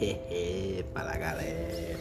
Eh eh para la galera.